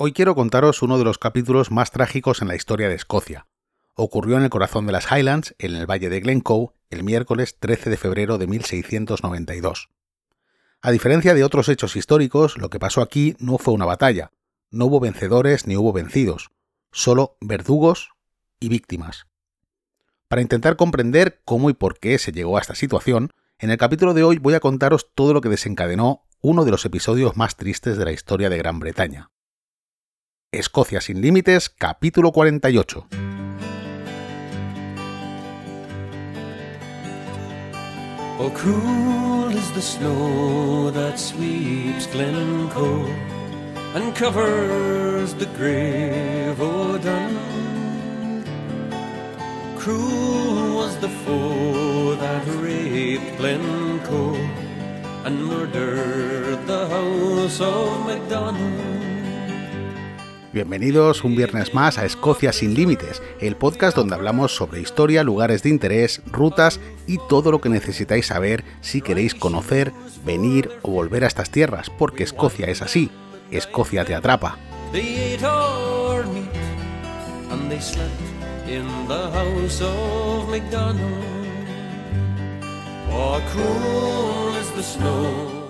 Hoy quiero contaros uno de los capítulos más trágicos en la historia de Escocia. Ocurrió en el corazón de las Highlands, en el valle de Glencoe, el miércoles 13 de febrero de 1692. A diferencia de otros hechos históricos, lo que pasó aquí no fue una batalla. No hubo vencedores ni hubo vencidos, solo verdugos y víctimas. Para intentar comprender cómo y por qué se llegó a esta situación, en el capítulo de hoy voy a contaros todo lo que desencadenó uno de los episodios más tristes de la historia de Gran Bretaña. Escocia sin Límites, capítulo 48. Oh, cruel is the snow that sweeps Glencoe and covers the grave o'Dun. Cruel was the foe that raped Glencoe and murdered the house of MacDonald. Bienvenidos un viernes más a Escocia sin Límites, el podcast donde hablamos sobre historia, lugares de interés, rutas y todo lo que necesitáis saber si queréis conocer, venir o volver a estas tierras, porque Escocia es así, Escocia te atrapa.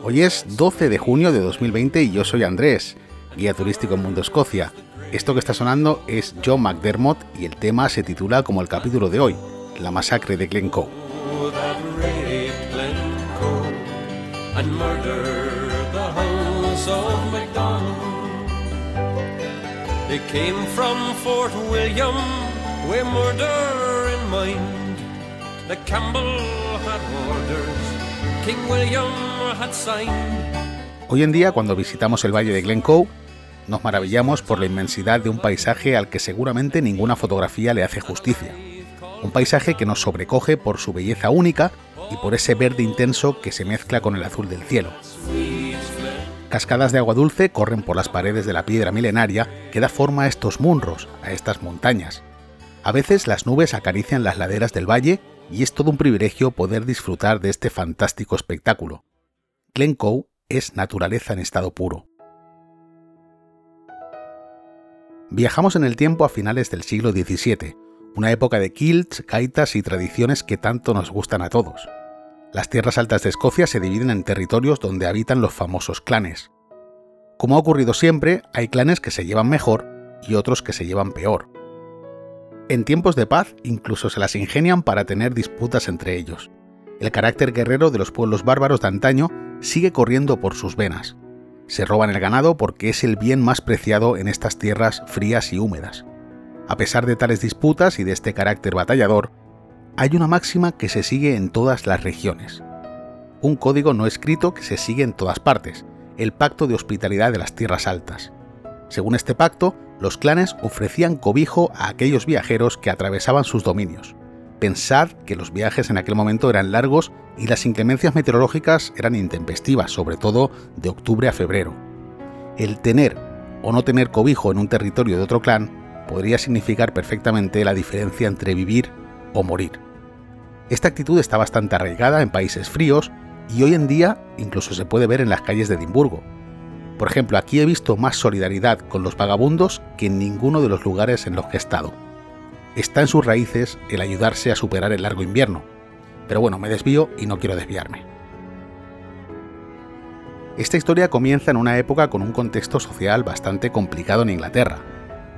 Hoy es 12 de junio de 2020 y yo soy Andrés, guía turístico en Mundo Escocia. Esto que está sonando es John McDermott y el tema se titula como el capítulo de hoy, la masacre de Glencoe. They came from Fort William with murder in mind. The Campbell had orders, King William had signed. Hoy en día, cuando visitamos el valle de Glencoe, nos maravillamos por la inmensidad de un paisaje al que seguramente ninguna fotografía le hace justicia. Un paisaje que nos sobrecoge por su belleza única y por ese verde intenso que se mezcla con el azul del cielo. Cascadas de agua dulce corren por las paredes de la piedra milenaria que da forma a estos munros, a estas montañas. A veces las nubes acarician las laderas del valle y es todo un privilegio poder disfrutar de este fantástico espectáculo. Glencoe es naturaleza en estado puro. Viajamos en el tiempo a finales del siglo XVII, una época de kilts, gaitas y tradiciones que tanto nos gustan a todos. Las tierras altas de Escocia se dividen en territorios donde habitan los famosos clanes. Como ha ocurrido siempre, hay clanes que se llevan mejor y otros que se llevan peor. En tiempos de paz incluso se las ingenian para tener disputas entre ellos. El carácter guerrero de los pueblos bárbaros de antaño sigue corriendo por sus venas. Se roban el ganado porque es el bien más preciado en estas tierras frías y húmedas. A pesar de tales disputas y de este carácter batallador, hay una máxima que se sigue en todas las regiones. Un código no escrito que se sigue en todas partes, el pacto de hospitalidad de las tierras altas. Según este pacto, los clanes ofrecían cobijo a aquellos viajeros que atravesaban sus dominios. Pensad que los viajes en aquel momento eran largos y las inclemencias meteorológicas eran intempestivas, sobre todo de octubre a febrero. El tener o no tener cobijo en un territorio de otro clan podría significar perfectamente la diferencia entre vivir o morir. Esta actitud está bastante arraigada en países fríos y hoy en día incluso se puede ver en las calles de Edimburgo. Por ejemplo, aquí he visto más solidaridad con los vagabundos que en ninguno de los lugares en los que he estado. Está en sus raíces el ayudarse a superar el largo invierno. Pero bueno, me desvío y no quiero desviarme. Esta historia comienza en una época con un contexto social bastante complicado en Inglaterra.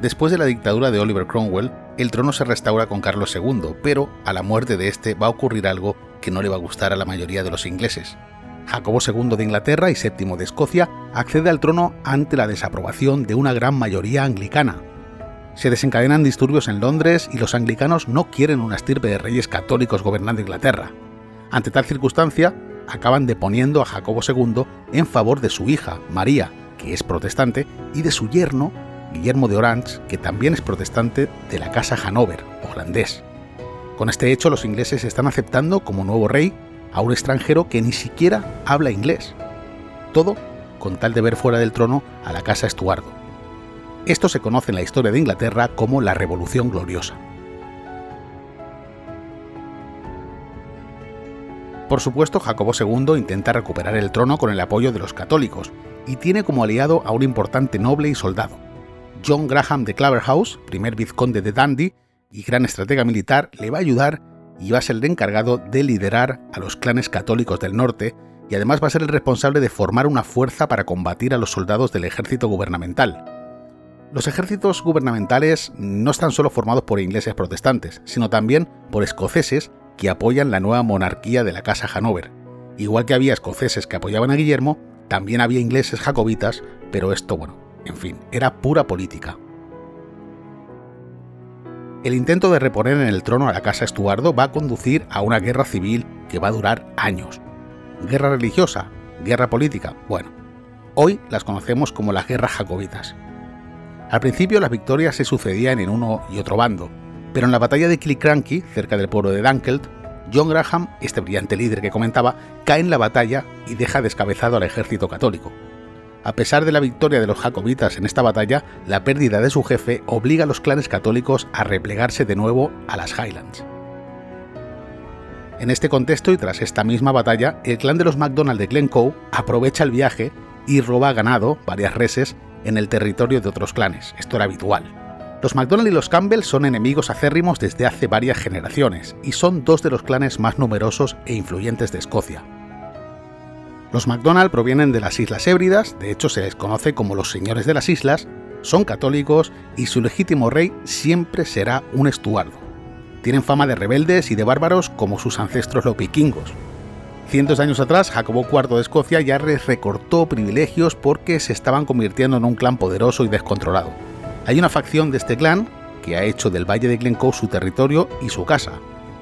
Después de la dictadura de Oliver Cromwell, el trono se restaura con Carlos II, pero a la muerte de este va a ocurrir algo que no le va a gustar a la mayoría de los ingleses. Jacobo II de Inglaterra y VII de Escocia accede al trono ante la desaprobación de una gran mayoría anglicana. Se desencadenan disturbios en Londres y los anglicanos no quieren una estirpe de reyes católicos gobernando Inglaterra. Ante tal circunstancia, acaban deponiendo a Jacobo II en favor de su hija, María, que es protestante, y de su yerno, Guillermo de Orange, que también es protestante de la casa Hanover, holandés. Con este hecho, los ingleses están aceptando como nuevo rey a un extranjero que ni siquiera habla inglés. Todo con tal de ver fuera del trono a la casa Estuardo. Esto se conoce en la historia de Inglaterra como la Revolución Gloriosa. Por supuesto, Jacobo II intenta recuperar el trono con el apoyo de los católicos y tiene como aliado a un importante noble y soldado, John Graham de Claverhouse, primer vizconde de Dundee y gran estratega militar, le va a ayudar y va a ser el encargado de liderar a los clanes católicos del norte y además va a ser el responsable de formar una fuerza para combatir a los soldados del ejército gubernamental. Los ejércitos gubernamentales no están solo formados por ingleses protestantes, sino también por escoceses que apoyan la nueva monarquía de la Casa Hanover. Igual que había escoceses que apoyaban a Guillermo, también había ingleses jacobitas, pero esto, bueno, en fin, era pura política. El intento de reponer en el trono a la Casa Estuardo va a conducir a una guerra civil que va a durar años. Guerra religiosa, guerra política, bueno, hoy las conocemos como las guerras jacobitas. Al principio las victorias se sucedían en uno y otro bando, pero en la batalla de Killiecrankie, cerca del pueblo de Dunkeld, John Graham, este brillante líder que comentaba, cae en la batalla y deja descabezado al ejército católico. A pesar de la victoria de los jacobitas en esta batalla, la pérdida de su jefe obliga a los clanes católicos a replegarse de nuevo a las Highlands. En este contexto y tras esta misma batalla, el clan de los MacDonald de Glencoe aprovecha el viaje y roba ganado, varias reses, en el territorio de otros clanes. Esto era habitual. Los MacDonald y los Campbell son enemigos acérrimos desde hace varias generaciones y son dos de los clanes más numerosos e influyentes de Escocia. Los MacDonald provienen de las Islas Hébridas, de hecho se les conoce como los señores de las islas, son católicos y su legítimo rey siempre será un estuardo. Tienen fama de rebeldes y de bárbaros como sus ancestros los vikingos, Cientos de años atrás, Jacobo IV de Escocia ya recortó privilegios porque se estaban convirtiendo en un clan poderoso y descontrolado. Hay una facción de este clan que ha hecho del Valle de Glencoe su territorio y su casa.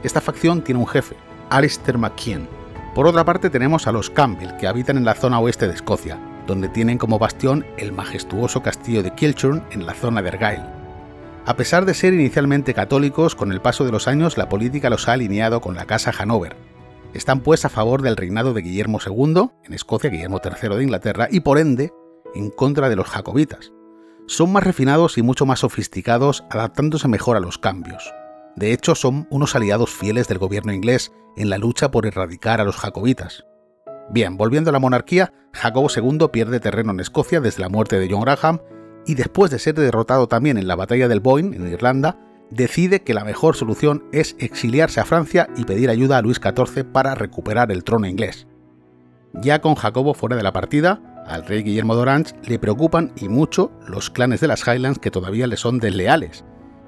Esta facción tiene un jefe, Alistair McKean. Por otra parte tenemos a los Campbell, que habitan en la zona oeste de Escocia, donde tienen como bastión el majestuoso castillo de Kilchurn en la zona de Argyll. A pesar de ser inicialmente católicos, con el paso de los años la política los ha alineado con la Casa Hanover, están pues a favor del reinado de Guillermo II, en Escocia Guillermo III de Inglaterra, y por ende en contra de los jacobitas. Son más refinados y mucho más sofisticados, adaptándose mejor a los cambios. De hecho, son unos aliados fieles del gobierno inglés en la lucha por erradicar a los jacobitas. Bien, volviendo a la monarquía, Jacobo II pierde terreno en Escocia desde la muerte de John Graham y después de ser derrotado también en la batalla del Boyne, en Irlanda, decide que la mejor solución es exiliarse a Francia y pedir ayuda a Luis XIV para recuperar el trono inglés. Ya con Jacobo fuera de la partida, al rey Guillermo de Orange le preocupan y mucho los clanes de las Highlands que todavía le son desleales,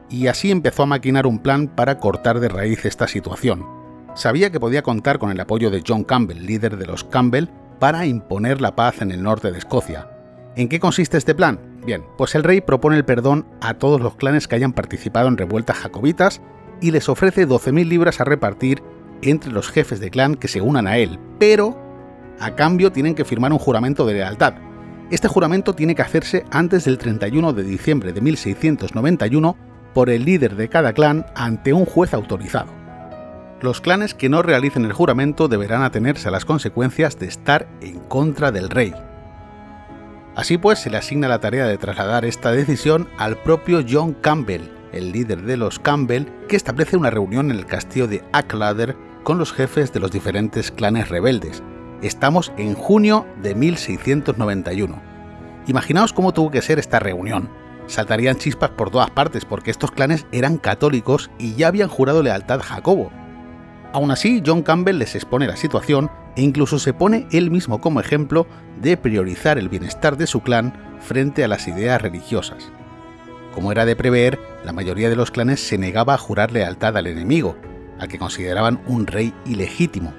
y así empezó a maquinar un plan para cortar de raíz esta situación. Sabía que podía contar con el apoyo de John Campbell, líder de los Campbell, para imponer la paz en el norte de Escocia. ¿En qué consiste este plan? Bien, pues el rey propone el perdón a todos los clanes que hayan participado en revueltas jacobitas y les ofrece 12.000 libras a repartir entre los jefes de clan que se unan a él, pero a cambio tienen que firmar un juramento de lealtad. Este juramento tiene que hacerse antes del 31 de diciembre de 1691 por el líder de cada clan ante un juez autorizado. Los clanes que no realicen el juramento deberán atenerse a las consecuencias de estar en contra del rey. Así pues, se le asigna la tarea de trasladar esta decisión al propio John Campbell, el líder de los Campbell, que establece una reunión en el castillo de Acklader con los jefes de los diferentes clanes rebeldes. Estamos en junio de 1691. Imaginaos cómo tuvo que ser esta reunión. Saltarían chispas por todas partes porque estos clanes eran católicos y ya habían jurado lealtad a Jacobo. Aún así, John Campbell les expone la situación e incluso se pone él mismo como ejemplo de priorizar el bienestar de su clan frente a las ideas religiosas. Como era de prever, la mayoría de los clanes se negaba a jurar lealtad al enemigo, al que consideraban un rey ilegítimo.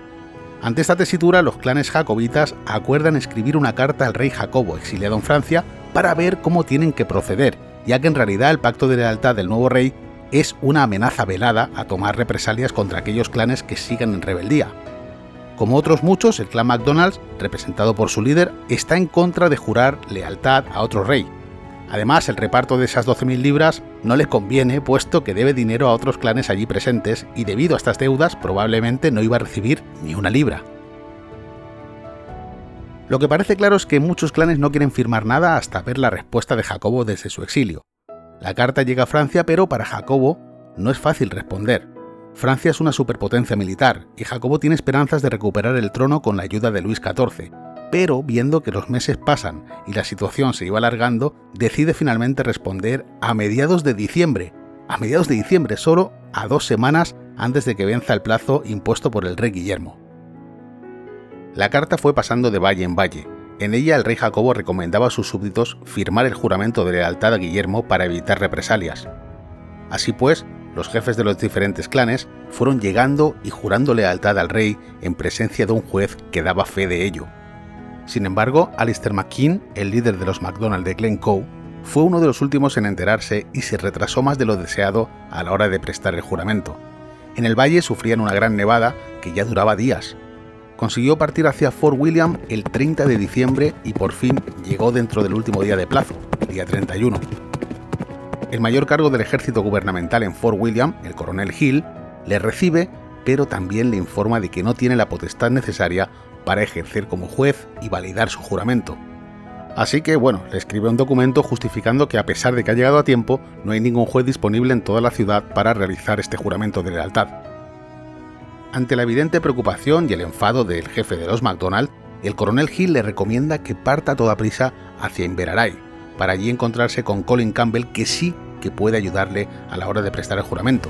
Ante esta tesitura, los clanes jacobitas acuerdan escribir una carta al rey Jacobo, exiliado en Francia, para ver cómo tienen que proceder, ya que en realidad el pacto de lealtad del nuevo rey es una amenaza velada a tomar represalias contra aquellos clanes que sigan en rebeldía. Como otros muchos, el clan McDonald's, representado por su líder, está en contra de jurar lealtad a otro rey. Además, el reparto de esas 12.000 libras no les conviene, puesto que debe dinero a otros clanes allí presentes y debido a estas deudas probablemente no iba a recibir ni una libra. Lo que parece claro es que muchos clanes no quieren firmar nada hasta ver la respuesta de Jacobo desde su exilio. La carta llega a Francia, pero para Jacobo no es fácil responder. Francia es una superpotencia militar y Jacobo tiene esperanzas de recuperar el trono con la ayuda de Luis XIV, pero viendo que los meses pasan y la situación se iba alargando, decide finalmente responder a mediados de diciembre. A mediados de diciembre, solo a dos semanas antes de que venza el plazo impuesto por el rey Guillermo. La carta fue pasando de valle en valle. En ella el rey Jacobo recomendaba a sus súbditos firmar el juramento de lealtad a Guillermo para evitar represalias. Así pues, los jefes de los diferentes clanes fueron llegando y jurando lealtad al rey en presencia de un juez que daba fe de ello. Sin embargo, Alistair McKean, el líder de los MacDonald de Glencoe, fue uno de los últimos en enterarse y se retrasó más de lo deseado a la hora de prestar el juramento. En el valle sufrían una gran nevada que ya duraba días. Consiguió partir hacia Fort William el 30 de diciembre y por fin llegó dentro del último día de plazo, día 31. El mayor cargo del ejército gubernamental en Fort William, el coronel Hill, le recibe, pero también le informa de que no tiene la potestad necesaria para ejercer como juez y validar su juramento. Así que, bueno, le escribe un documento justificando que a pesar de que ha llegado a tiempo, no hay ningún juez disponible en toda la ciudad para realizar este juramento de lealtad. Ante la evidente preocupación y el enfado del jefe de los McDonald, el coronel Hill le recomienda que parta a toda prisa hacia Inveraray, para allí encontrarse con Colin Campbell que sí que puede ayudarle a la hora de prestar el juramento.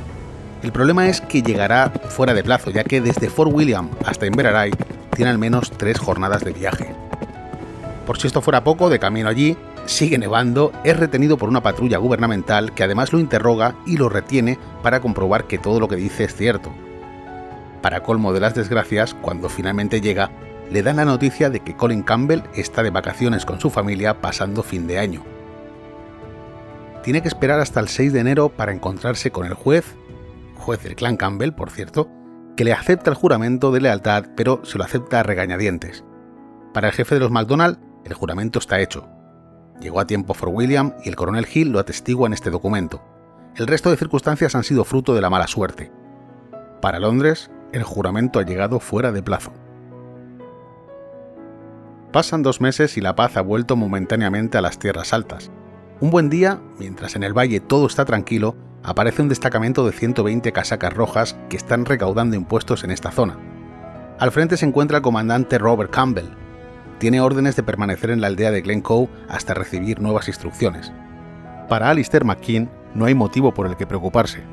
El problema es que llegará fuera de plazo, ya que desde Fort William hasta Inveraray tiene al menos tres jornadas de viaje. Por si esto fuera poco, de camino allí, sigue nevando, es retenido por una patrulla gubernamental que además lo interroga y lo retiene para comprobar que todo lo que dice es cierto. Para colmo de las desgracias, cuando finalmente llega, le dan la noticia de que Colin Campbell está de vacaciones con su familia pasando fin de año. Tiene que esperar hasta el 6 de enero para encontrarse con el juez, juez del clan Campbell, por cierto, que le acepta el juramento de lealtad, pero se lo acepta a regañadientes. Para el jefe de los McDonald, el juramento está hecho. Llegó a tiempo Fort William y el coronel Hill lo atestigua en este documento. El resto de circunstancias han sido fruto de la mala suerte. Para Londres, el juramento ha llegado fuera de plazo. Pasan dos meses y la paz ha vuelto momentáneamente a las tierras altas. Un buen día, mientras en el valle todo está tranquilo, aparece un destacamento de 120 casacas rojas que están recaudando impuestos en esta zona. Al frente se encuentra el comandante Robert Campbell. Tiene órdenes de permanecer en la aldea de Glencoe hasta recibir nuevas instrucciones. Para Alistair McKean no hay motivo por el que preocuparse.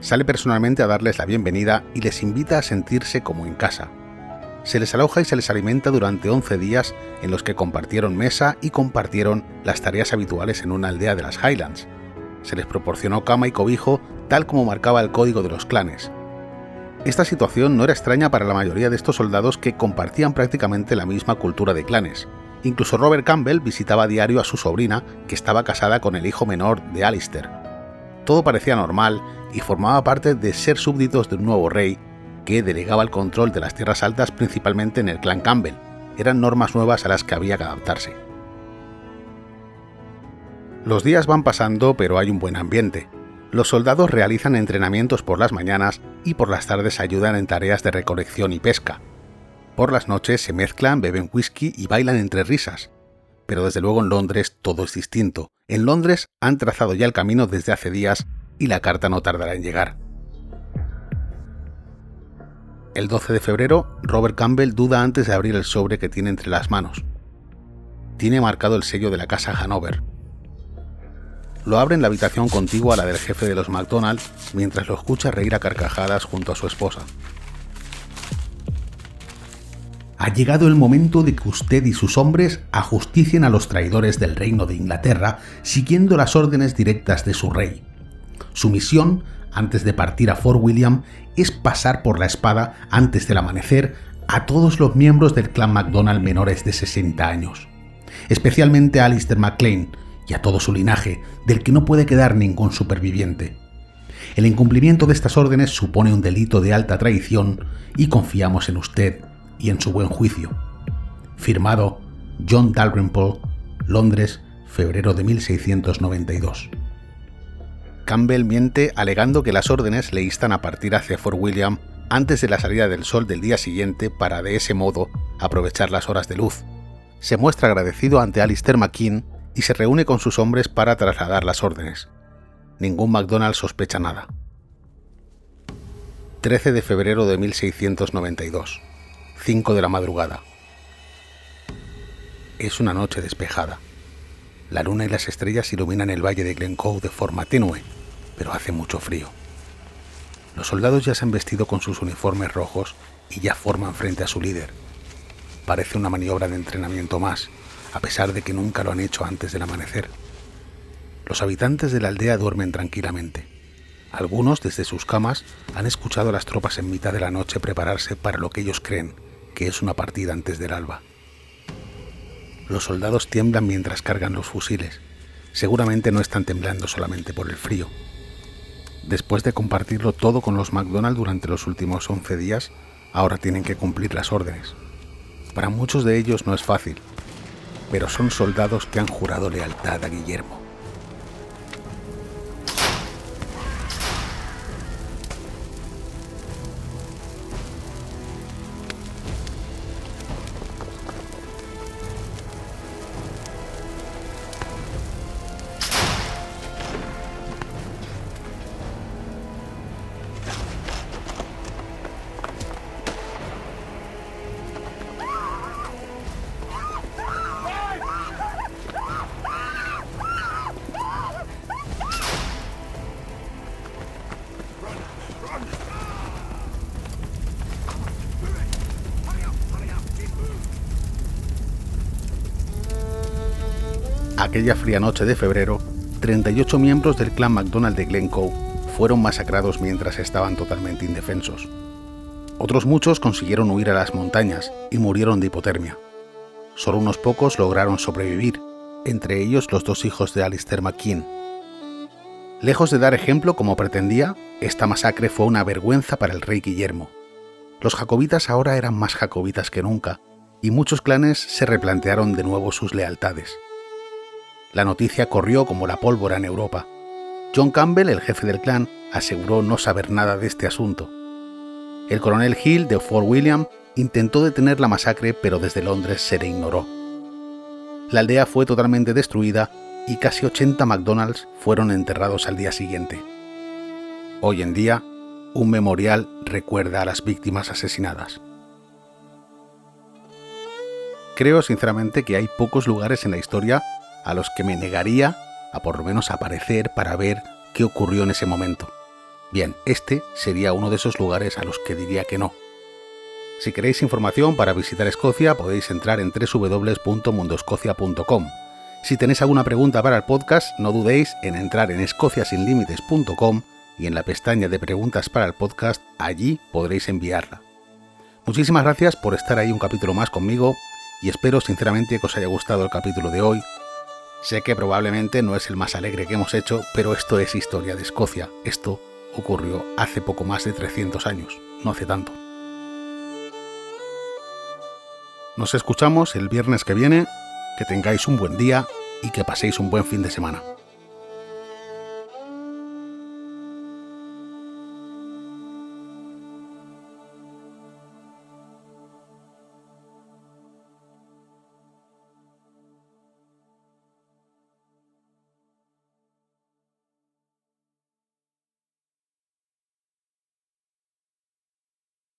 Sale personalmente a darles la bienvenida y les invita a sentirse como en casa se les aloja y se les alimenta durante 11 días en los que compartieron mesa y compartieron las tareas habituales en una aldea de las Highlands. Se les proporcionó cama y cobijo tal como marcaba el código de los clanes. Esta situación no era extraña para la mayoría de estos soldados que compartían prácticamente la misma cultura de clanes. Incluso Robert Campbell visitaba a diario a su sobrina, que estaba casada con el hijo menor de Alistair. Todo parecía normal y formaba parte de ser súbditos de un nuevo rey que delegaba el control de las tierras altas principalmente en el clan Campbell. Eran normas nuevas a las que había que adaptarse. Los días van pasando, pero hay un buen ambiente. Los soldados realizan entrenamientos por las mañanas y por las tardes ayudan en tareas de recolección y pesca. Por las noches se mezclan, beben whisky y bailan entre risas. Pero desde luego en Londres todo es distinto. En Londres han trazado ya el camino desde hace días y la carta no tardará en llegar. El 12 de febrero, Robert Campbell duda antes de abrir el sobre que tiene entre las manos. Tiene marcado el sello de la casa Hanover. Lo abre en la habitación contigua a la del jefe de los McDonald mientras lo escucha reír a carcajadas junto a su esposa. Ha llegado el momento de que usted y sus hombres ajusticien a los traidores del reino de Inglaterra siguiendo las órdenes directas de su rey. Su misión antes de partir a Fort William es pasar por la espada antes del amanecer a todos los miembros del clan MacDonald menores de 60 años, especialmente a Alistair MacLean y a todo su linaje, del que no puede quedar ningún superviviente. El incumplimiento de estas órdenes supone un delito de alta traición y confiamos en usted y en su buen juicio. Firmado John Dalrymple, Londres, febrero de 1692. Campbell miente alegando que las órdenes le instan a partir hacia Fort William antes de la salida del sol del día siguiente para de ese modo aprovechar las horas de luz. Se muestra agradecido ante Alistair McKean y se reúne con sus hombres para trasladar las órdenes. Ningún MacDonald sospecha nada. 13 de febrero de 1692, 5 de la madrugada. Es una noche despejada. La luna y las estrellas iluminan el valle de Glencoe de forma tenue, pero hace mucho frío. Los soldados ya se han vestido con sus uniformes rojos y ya forman frente a su líder. Parece una maniobra de entrenamiento más, a pesar de que nunca lo han hecho antes del amanecer. Los habitantes de la aldea duermen tranquilamente. Algunos, desde sus camas, han escuchado a las tropas en mitad de la noche prepararse para lo que ellos creen que es una partida antes del alba. Los soldados tiemblan mientras cargan los fusiles. Seguramente no están temblando solamente por el frío. Después de compartirlo todo con los McDonald durante los últimos 11 días, ahora tienen que cumplir las órdenes. Para muchos de ellos no es fácil, pero son soldados que han jurado lealtad a Guillermo. Aquella fría noche de febrero, 38 miembros del clan MacDonald de Glencoe fueron masacrados mientras estaban totalmente indefensos. Otros muchos consiguieron huir a las montañas y murieron de hipotermia. Solo unos pocos lograron sobrevivir, entre ellos los dos hijos de Alistair McKean. Lejos de dar ejemplo como pretendía, esta masacre fue una vergüenza para el rey Guillermo. Los jacobitas ahora eran más jacobitas que nunca, y muchos clanes se replantearon de nuevo sus lealtades. La noticia corrió como la pólvora en Europa. John Campbell, el jefe del clan, aseguró no saber nada de este asunto. El coronel Hill de Fort William intentó detener la masacre, pero desde Londres se le ignoró. La aldea fue totalmente destruida y casi 80 McDonald's fueron enterrados al día siguiente. Hoy en día, un memorial recuerda a las víctimas asesinadas. Creo sinceramente que hay pocos lugares en la historia a los que me negaría a por lo menos aparecer para ver qué ocurrió en ese momento. Bien, este sería uno de esos lugares a los que diría que no. Si queréis información para visitar Escocia podéis entrar en www.mundoscocia.com. Si tenéis alguna pregunta para el podcast, no dudéis en entrar en escociasinlimites.com y en la pestaña de preguntas para el podcast allí podréis enviarla. Muchísimas gracias por estar ahí un capítulo más conmigo y espero sinceramente que os haya gustado el capítulo de hoy Sé que probablemente no es el más alegre que hemos hecho, pero esto es historia de Escocia. Esto ocurrió hace poco más de 300 años, no hace tanto. Nos escuchamos el viernes que viene, que tengáis un buen día y que paséis un buen fin de semana.